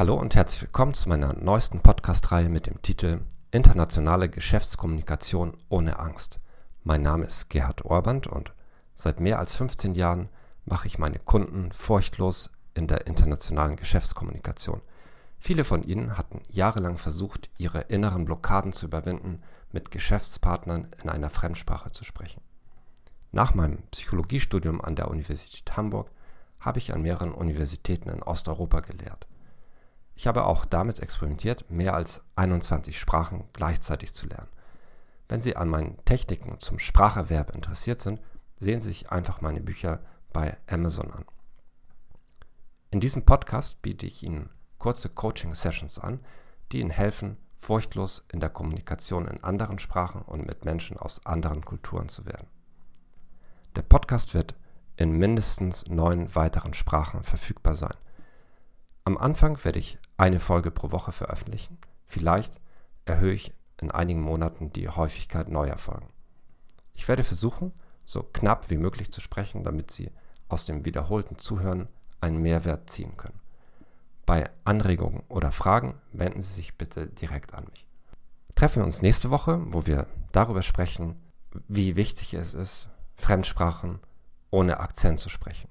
Hallo und herzlich willkommen zu meiner neuesten Podcast-Reihe mit dem Titel Internationale Geschäftskommunikation ohne Angst. Mein Name ist Gerhard Orband und seit mehr als 15 Jahren mache ich meine Kunden furchtlos in der internationalen Geschäftskommunikation. Viele von ihnen hatten jahrelang versucht, ihre inneren Blockaden zu überwinden, mit Geschäftspartnern in einer Fremdsprache zu sprechen. Nach meinem Psychologiestudium an der Universität Hamburg habe ich an mehreren Universitäten in Osteuropa gelehrt. Ich habe auch damit experimentiert, mehr als 21 Sprachen gleichzeitig zu lernen. Wenn Sie an meinen Techniken zum Spracherwerb interessiert sind, sehen Sie sich einfach meine Bücher bei Amazon an. In diesem Podcast biete ich Ihnen kurze Coaching-Sessions an, die Ihnen helfen, furchtlos in der Kommunikation in anderen Sprachen und mit Menschen aus anderen Kulturen zu werden. Der Podcast wird in mindestens neun weiteren Sprachen verfügbar sein. Am Anfang werde ich eine Folge pro Woche veröffentlichen. Vielleicht erhöhe ich in einigen Monaten die Häufigkeit neuer Folgen. Ich werde versuchen, so knapp wie möglich zu sprechen, damit Sie aus dem wiederholten Zuhören einen Mehrwert ziehen können. Bei Anregungen oder Fragen wenden Sie sich bitte direkt an mich. Treffen wir uns nächste Woche, wo wir darüber sprechen, wie wichtig es ist, Fremdsprachen ohne Akzent zu sprechen.